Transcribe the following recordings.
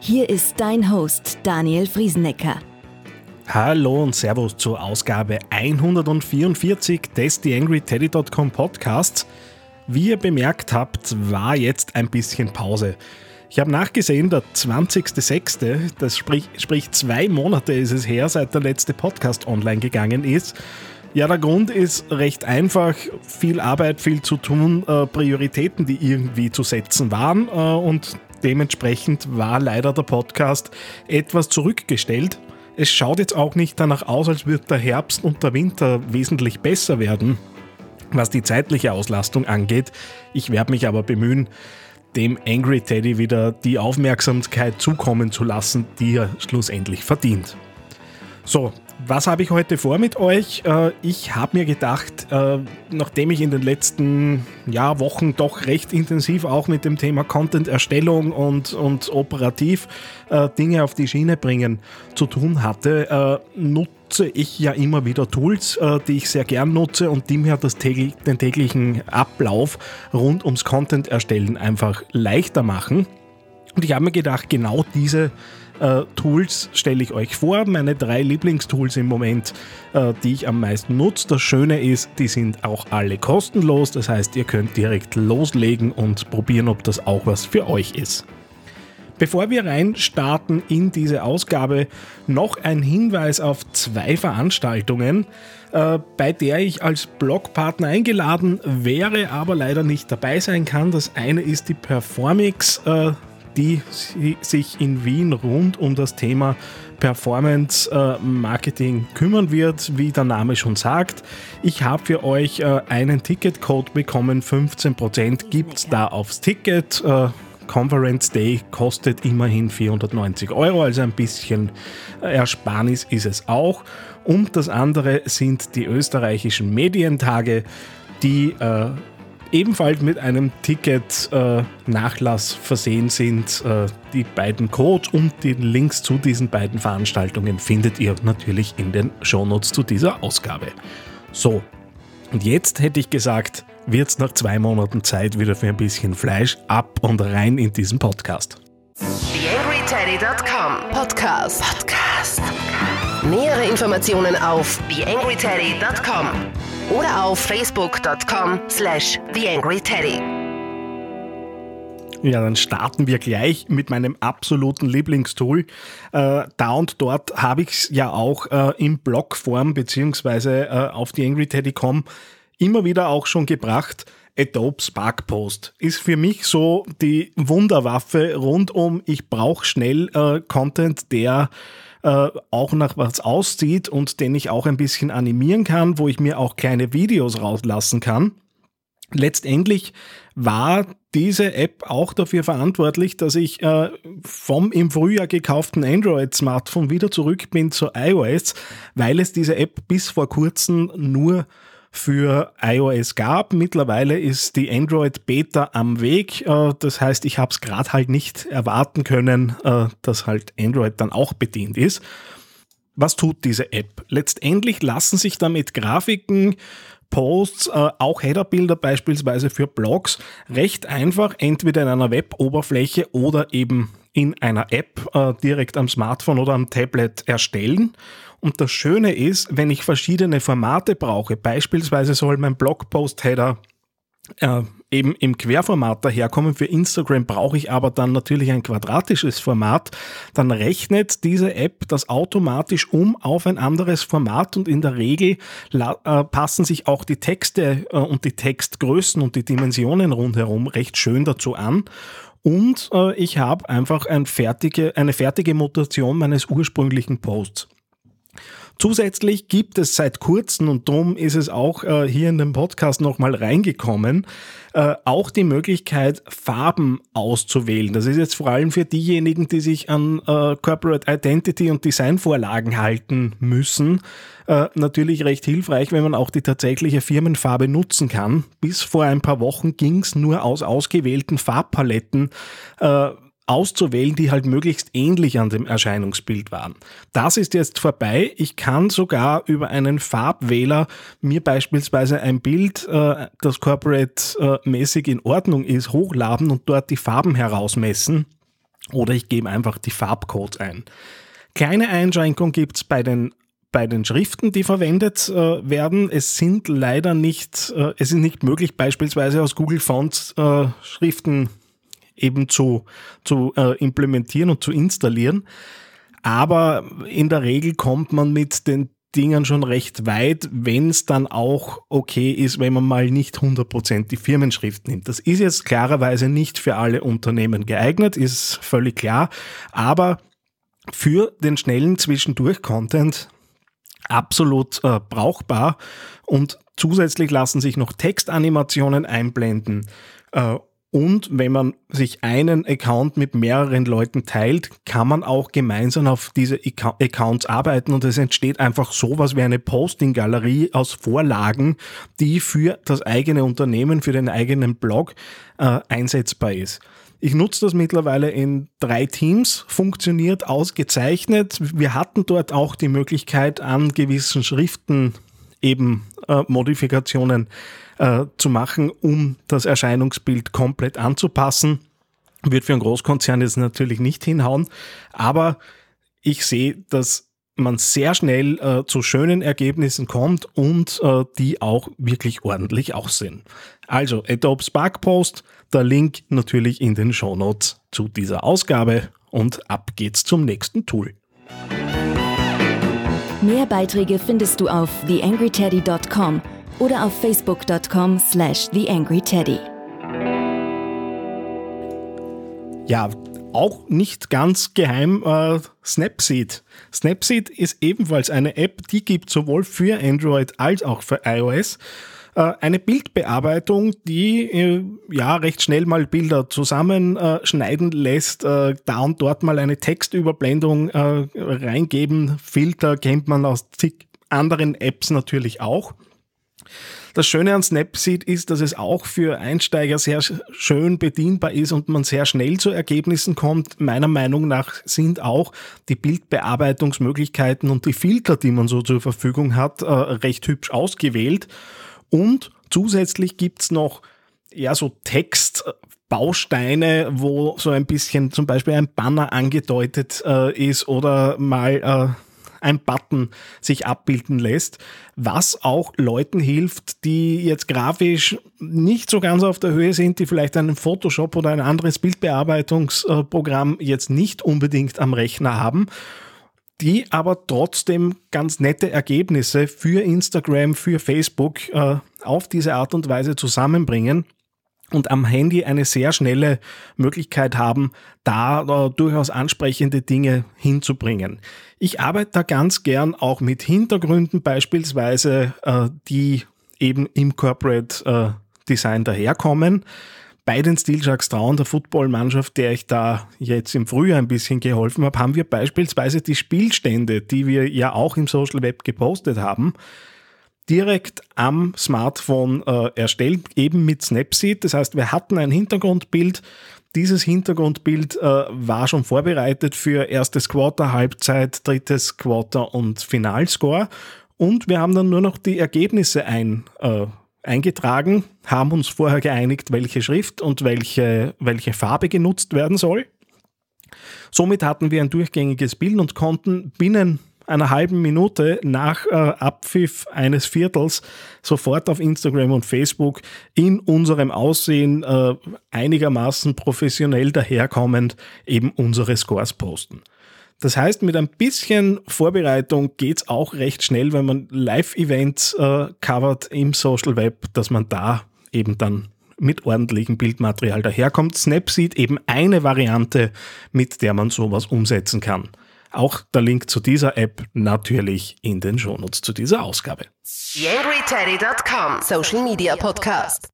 Hier ist dein Host Daniel Friesenecker. Hallo und Servus zur Ausgabe 144 des TheAngryTeddy.com Podcasts. Wie ihr bemerkt habt, war jetzt ein bisschen Pause. Ich habe nachgesehen, der 20.06., das sprich, sprich zwei Monate ist es her, seit der letzte Podcast online gegangen ist. Ja, der Grund ist recht einfach. Viel Arbeit, viel zu tun, äh, Prioritäten, die irgendwie zu setzen waren. Äh, und Dementsprechend war leider der Podcast etwas zurückgestellt. Es schaut jetzt auch nicht danach aus, als würde der Herbst und der Winter wesentlich besser werden, was die zeitliche Auslastung angeht. Ich werde mich aber bemühen, dem Angry Teddy wieder die Aufmerksamkeit zukommen zu lassen, die er schlussendlich verdient. So, was habe ich heute vor mit euch? Äh, ich habe mir gedacht, äh, nachdem ich in den letzten ja, Wochen doch recht intensiv auch mit dem Thema Content-Erstellung und, und operativ äh, Dinge auf die Schiene bringen zu tun hatte, nutze ich ja immer wieder Tools, die ich sehr gern nutze und die mir das täglich, den täglichen Ablauf rund ums Content-Erstellen einfach leichter machen. Und ich habe mir gedacht, genau diese äh, Tools stelle ich euch vor. Meine drei Lieblingstools im Moment, äh, die ich am meisten nutze. Das Schöne ist, die sind auch alle kostenlos. Das heißt, ihr könnt direkt loslegen und probieren, ob das auch was für euch ist. Bevor wir reinstarten in diese Ausgabe, noch ein Hinweis auf zwei Veranstaltungen, äh, bei der ich als Blogpartner eingeladen wäre, aber leider nicht dabei sein kann. Das eine ist die Performix. Äh, die sich in Wien rund um das Thema Performance äh, Marketing kümmern wird, wie der Name schon sagt. Ich habe für euch äh, einen Ticketcode bekommen, 15% gibt es da aufs Ticket. Äh, Conference Day kostet immerhin 490 Euro, also ein bisschen Ersparnis ist es auch. Und das andere sind die österreichischen Medientage, die ebenfalls mit einem Ticket-Nachlass äh, versehen sind. Äh, die beiden Codes und die Links zu diesen beiden Veranstaltungen findet ihr natürlich in den Shownotes zu dieser Ausgabe. So, und jetzt hätte ich gesagt, wird es nach zwei Monaten Zeit wieder für ein bisschen Fleisch ab und rein in diesen Podcast. TheAngryTeddy.com Podcast. Podcast. Nähere Informationen auf TheAngryTeddy.com oder auf facebook.com slash theangryteddy. Ja, dann starten wir gleich mit meinem absoluten Lieblingstool. Äh, da und dort habe ich es ja auch äh, in Blogform beziehungsweise äh, auf theangryteddy.com immer wieder auch schon gebracht. Adobe Spark Post ist für mich so die Wunderwaffe rund um, ich brauche schnell äh, Content, der äh, auch nach was aussieht und den ich auch ein bisschen animieren kann, wo ich mir auch kleine Videos rauslassen kann. Letztendlich war diese App auch dafür verantwortlich, dass ich äh, vom im Frühjahr gekauften Android-Smartphone wieder zurück bin zu iOS, weil es diese App bis vor kurzem nur für iOS gab. Mittlerweile ist die Android Beta am Weg. Äh, das heißt, ich habe es gerade halt nicht erwarten können, äh, dass halt Android dann auch bedient ist. Was tut diese App? Letztendlich lassen sich damit Grafiken, Posts, äh, auch Headerbilder beispielsweise für Blogs recht einfach entweder in einer Web-Oberfläche oder eben in einer App direkt am Smartphone oder am Tablet erstellen. Und das Schöne ist, wenn ich verschiedene Formate brauche, beispielsweise soll mein Blogpost-Header äh, eben im Querformat daherkommen. Für Instagram brauche ich aber dann natürlich ein quadratisches Format. Dann rechnet diese App das automatisch um auf ein anderes Format und in der Regel äh, passen sich auch die Texte äh, und die Textgrößen und die Dimensionen rundherum recht schön dazu an. Und äh, ich habe einfach ein fertige, eine fertige Mutation meines ursprünglichen Posts. Zusätzlich gibt es seit kurzem, und darum ist es auch äh, hier in den Podcast nochmal reingekommen, äh, auch die Möglichkeit, Farben auszuwählen. Das ist jetzt vor allem für diejenigen, die sich an äh, Corporate Identity und Designvorlagen halten müssen, äh, natürlich recht hilfreich, wenn man auch die tatsächliche Firmenfarbe nutzen kann. Bis vor ein paar Wochen ging es nur aus ausgewählten Farbpaletten äh, auszuwählen, die halt möglichst ähnlich an dem Erscheinungsbild waren. Das ist jetzt vorbei. Ich kann sogar über einen Farbwähler mir beispielsweise ein Bild, äh, das corporate-mäßig in Ordnung ist, hochladen und dort die Farben herausmessen. Oder ich gebe einfach die Farbcodes ein. Kleine Einschränkung gibt es bei den bei den Schriften, die verwendet äh, werden. Es sind leider nicht, äh, es ist nicht möglich, beispielsweise aus Google Fonts äh, Schriften eben zu, zu äh, implementieren und zu installieren. Aber in der Regel kommt man mit den Dingen schon recht weit, wenn es dann auch okay ist, wenn man mal nicht 100% die Firmenschrift nimmt. Das ist jetzt klarerweise nicht für alle Unternehmen geeignet, ist völlig klar, aber für den schnellen Zwischendurch-Content absolut äh, brauchbar und zusätzlich lassen sich noch Textanimationen einblenden äh, und wenn man sich einen Account mit mehreren Leuten teilt, kann man auch gemeinsam auf diese Accounts arbeiten und es entsteht einfach sowas wie eine Posting-Galerie aus Vorlagen, die für das eigene Unternehmen, für den eigenen Blog äh, einsetzbar ist. Ich nutze das mittlerweile in drei Teams, funktioniert ausgezeichnet. Wir hatten dort auch die Möglichkeit, an gewissen Schriften eben äh, Modifikationen äh, zu machen, um das Erscheinungsbild komplett anzupassen. Wird für einen Großkonzern jetzt natürlich nicht hinhauen, aber ich sehe, dass man sehr schnell äh, zu schönen Ergebnissen kommt und äh, die auch wirklich ordentlich aussehen. Also Adobe Spark Post, der Link natürlich in den Show Notes zu dieser Ausgabe und ab geht's zum nächsten Tool. Mehr Beiträge findest du auf theangryteddy.com oder auf facebook.com slash theangryteddy. Ja, auch nicht ganz geheim äh, Snapseed. Snapseed ist ebenfalls eine App, die gibt sowohl für Android als auch für iOS eine Bildbearbeitung, die äh, ja recht schnell mal Bilder zusammenschneiden lässt, äh, da und dort mal eine Textüberblendung reingeben. Filter kennt man aus zig anderen Apps natürlich auch. Das Schöne an Snapseed ist, dass es auch für Einsteiger sehr schön bedienbar ist und man sehr schnell zu Ergebnissen kommt. Meiner Meinung nach sind auch die Bildbearbeitungsmöglichkeiten und die Filter, die man so zur Verfügung hat, recht hübsch ausgewählt. Und zusätzlich gibt's noch ja so Textbausteine, wo so ein bisschen zum Beispiel ein Banner angedeutet äh, ist oder mal äh, ein Button sich abbilden lässt, was auch Leuten hilft, die jetzt grafisch nicht so ganz auf der Höhe sind, die vielleicht einen Photoshop oder ein anderes Bildbearbeitungsprogramm jetzt nicht unbedingt am Rechner haben die aber trotzdem ganz nette Ergebnisse für Instagram, für Facebook äh, auf diese Art und Weise zusammenbringen und am Handy eine sehr schnelle Möglichkeit haben, da äh, durchaus ansprechende Dinge hinzubringen. Ich arbeite da ganz gern auch mit Hintergründen beispielsweise, äh, die eben im Corporate äh, Design daherkommen bei den Steel Sharks Trauen, der Footballmannschaft, der ich da jetzt im Frühjahr ein bisschen geholfen habe, haben wir beispielsweise die Spielstände, die wir ja auch im Social Web gepostet haben, direkt am Smartphone äh, erstellt, eben mit Snapseed. Das heißt, wir hatten ein Hintergrundbild. Dieses Hintergrundbild äh, war schon vorbereitet für erstes Quarter, Halbzeit, drittes Quarter und Finalscore. Und wir haben dann nur noch die Ergebnisse ein, äh, eingetragen, haben uns vorher geeinigt, welche Schrift und welche, welche Farbe genutzt werden soll. Somit hatten wir ein durchgängiges Bild und konnten binnen einer halben Minute nach äh, Abpfiff eines Viertels sofort auf Instagram und Facebook in unserem Aussehen äh, einigermaßen professionell daherkommend eben unsere Scores posten. Das heißt, mit ein bisschen Vorbereitung geht's auch recht schnell, wenn man Live-Events äh, covert im Social Web, dass man da eben dann mit ordentlichem Bildmaterial daherkommt. Snapseed eben eine Variante, mit der man sowas umsetzen kann. Auch der Link zu dieser App natürlich in den Shownotes zu dieser Ausgabe. TheAngryTeddy.com Social Media Podcast.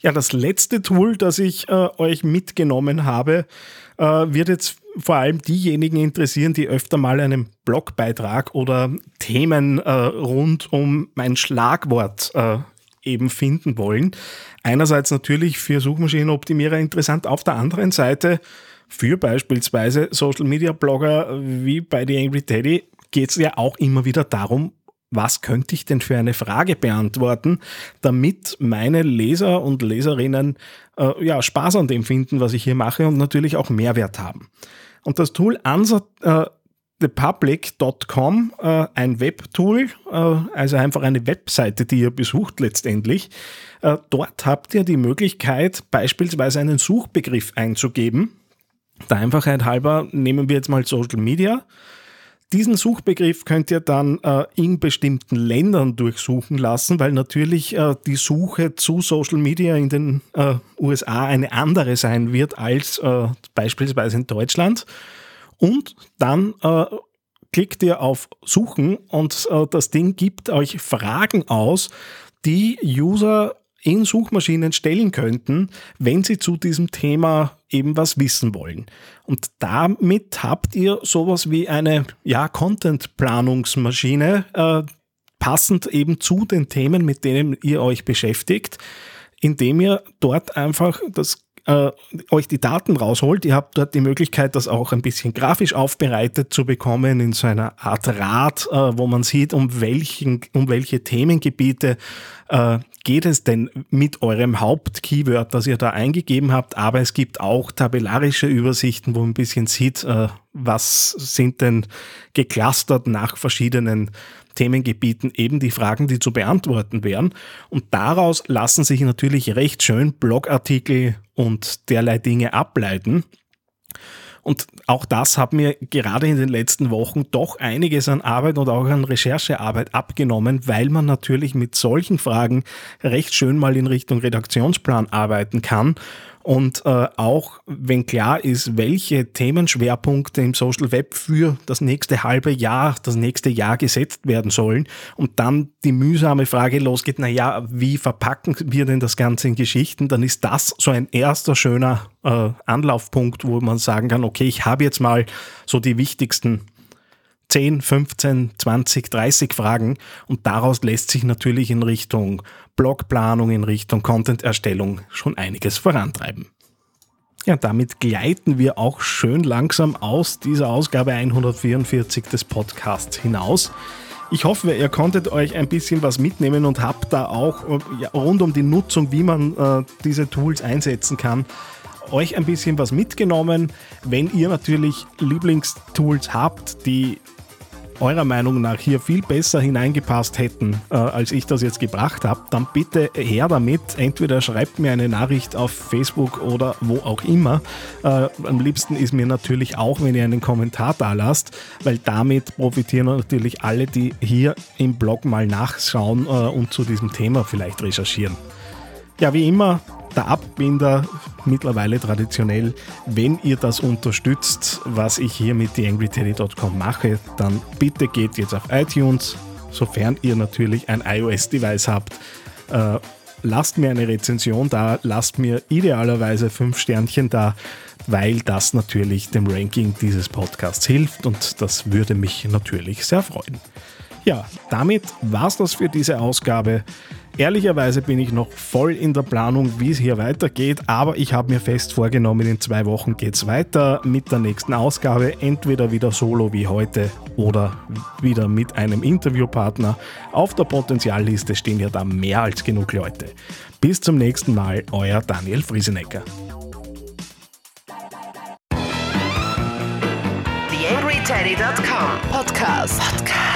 Ja, das letzte Tool, das ich äh, euch mitgenommen habe, äh, wird jetzt vor allem diejenigen interessieren, die öfter mal einen Blogbeitrag oder Themen äh, rund um mein Schlagwort äh, eben finden wollen. Einerseits natürlich für Suchmaschinenoptimierer interessant, auf der anderen Seite für beispielsweise Social Media Blogger wie bei The Angry Teddy geht es ja auch immer wieder darum, was könnte ich denn für eine Frage beantworten, damit meine Leser und Leserinnen äh, ja, Spaß an dem finden, was ich hier mache und natürlich auch Mehrwert haben. Und das Tool Answer, äh, thepublic.com, äh, ein Webtool, äh, also einfach eine Webseite, die ihr besucht letztendlich. Dort habt ihr die Möglichkeit, beispielsweise einen Suchbegriff einzugeben. Der Einfachheit halber nehmen wir jetzt mal Social Media. Diesen Suchbegriff könnt ihr dann äh, in bestimmten Ländern durchsuchen lassen, weil natürlich äh, die Suche zu Social Media in den äh, USA eine andere sein wird als äh, beispielsweise in Deutschland. Und dann äh, klickt ihr auf Suchen und äh, das Ding gibt euch Fragen aus, die User in Suchmaschinen stellen könnten, wenn sie zu diesem Thema eben was wissen wollen. Und damit habt ihr sowas wie eine ja, Content-Planungsmaschine, äh, passend eben zu den Themen, mit denen ihr euch beschäftigt, indem ihr dort einfach das äh, euch die Daten rausholt. Ihr habt dort die Möglichkeit, das auch ein bisschen grafisch aufbereitet zu bekommen in so einer Art Rad, äh, wo man sieht, um, welchen, um welche Themengebiete äh, geht es denn mit eurem Hauptkeyword, das ihr da eingegeben habt. Aber es gibt auch tabellarische Übersichten, wo man ein bisschen sieht, äh, was sind denn geclustert nach verschiedenen Themengebieten eben die Fragen, die zu beantworten wären. Und daraus lassen sich natürlich recht schön Blogartikel und derlei Dinge ableiten. Und auch das hat mir gerade in den letzten Wochen doch einiges an Arbeit und auch an Recherchearbeit abgenommen, weil man natürlich mit solchen Fragen recht schön mal in Richtung Redaktionsplan arbeiten kann und äh, auch wenn klar ist, welche Themenschwerpunkte im Social Web für das nächste halbe Jahr, das nächste Jahr gesetzt werden sollen und dann die mühsame Frage losgeht, na ja, wie verpacken wir denn das Ganze in Geschichten, dann ist das so ein erster schöner äh, Anlaufpunkt, wo man sagen kann, okay, ich habe jetzt mal so die wichtigsten 10, 15, 20, 30 Fragen und daraus lässt sich natürlich in Richtung Blogplanung, in Richtung Content-Erstellung schon einiges vorantreiben. Ja, damit gleiten wir auch schön langsam aus dieser Ausgabe 144 des Podcasts hinaus. Ich hoffe, ihr konntet euch ein bisschen was mitnehmen und habt da auch rund um die Nutzung, wie man äh, diese Tools einsetzen kann, euch ein bisschen was mitgenommen. Wenn ihr natürlich Lieblingstools habt, die eurer Meinung nach hier viel besser hineingepasst hätten, äh, als ich das jetzt gebracht habe, dann bitte her damit. Entweder schreibt mir eine Nachricht auf Facebook oder wo auch immer. Äh, am liebsten ist mir natürlich auch, wenn ihr einen Kommentar da lasst, weil damit profitieren natürlich alle, die hier im Blog mal nachschauen äh, und zu diesem Thema vielleicht recherchieren. Ja, wie immer, der Abbinder mittlerweile traditionell. Wenn ihr das unterstützt, was ich hier mit theangryteddy.com mache, dann bitte geht jetzt auf iTunes, sofern ihr natürlich ein iOS-Device habt. Äh, lasst mir eine Rezension da, lasst mir idealerweise fünf Sternchen da, weil das natürlich dem Ranking dieses Podcasts hilft und das würde mich natürlich sehr freuen. Ja, damit war es das für diese Ausgabe. Ehrlicherweise bin ich noch voll in der Planung, wie es hier weitergeht, aber ich habe mir fest vorgenommen, in zwei Wochen geht es weiter mit der nächsten Ausgabe, entweder wieder solo wie heute oder wieder mit einem Interviewpartner. Auf der Potenzialliste stehen ja da mehr als genug Leute. Bis zum nächsten Mal, euer Daniel Friesenecker. TheAngryTeddy.com Podcast. Podcast.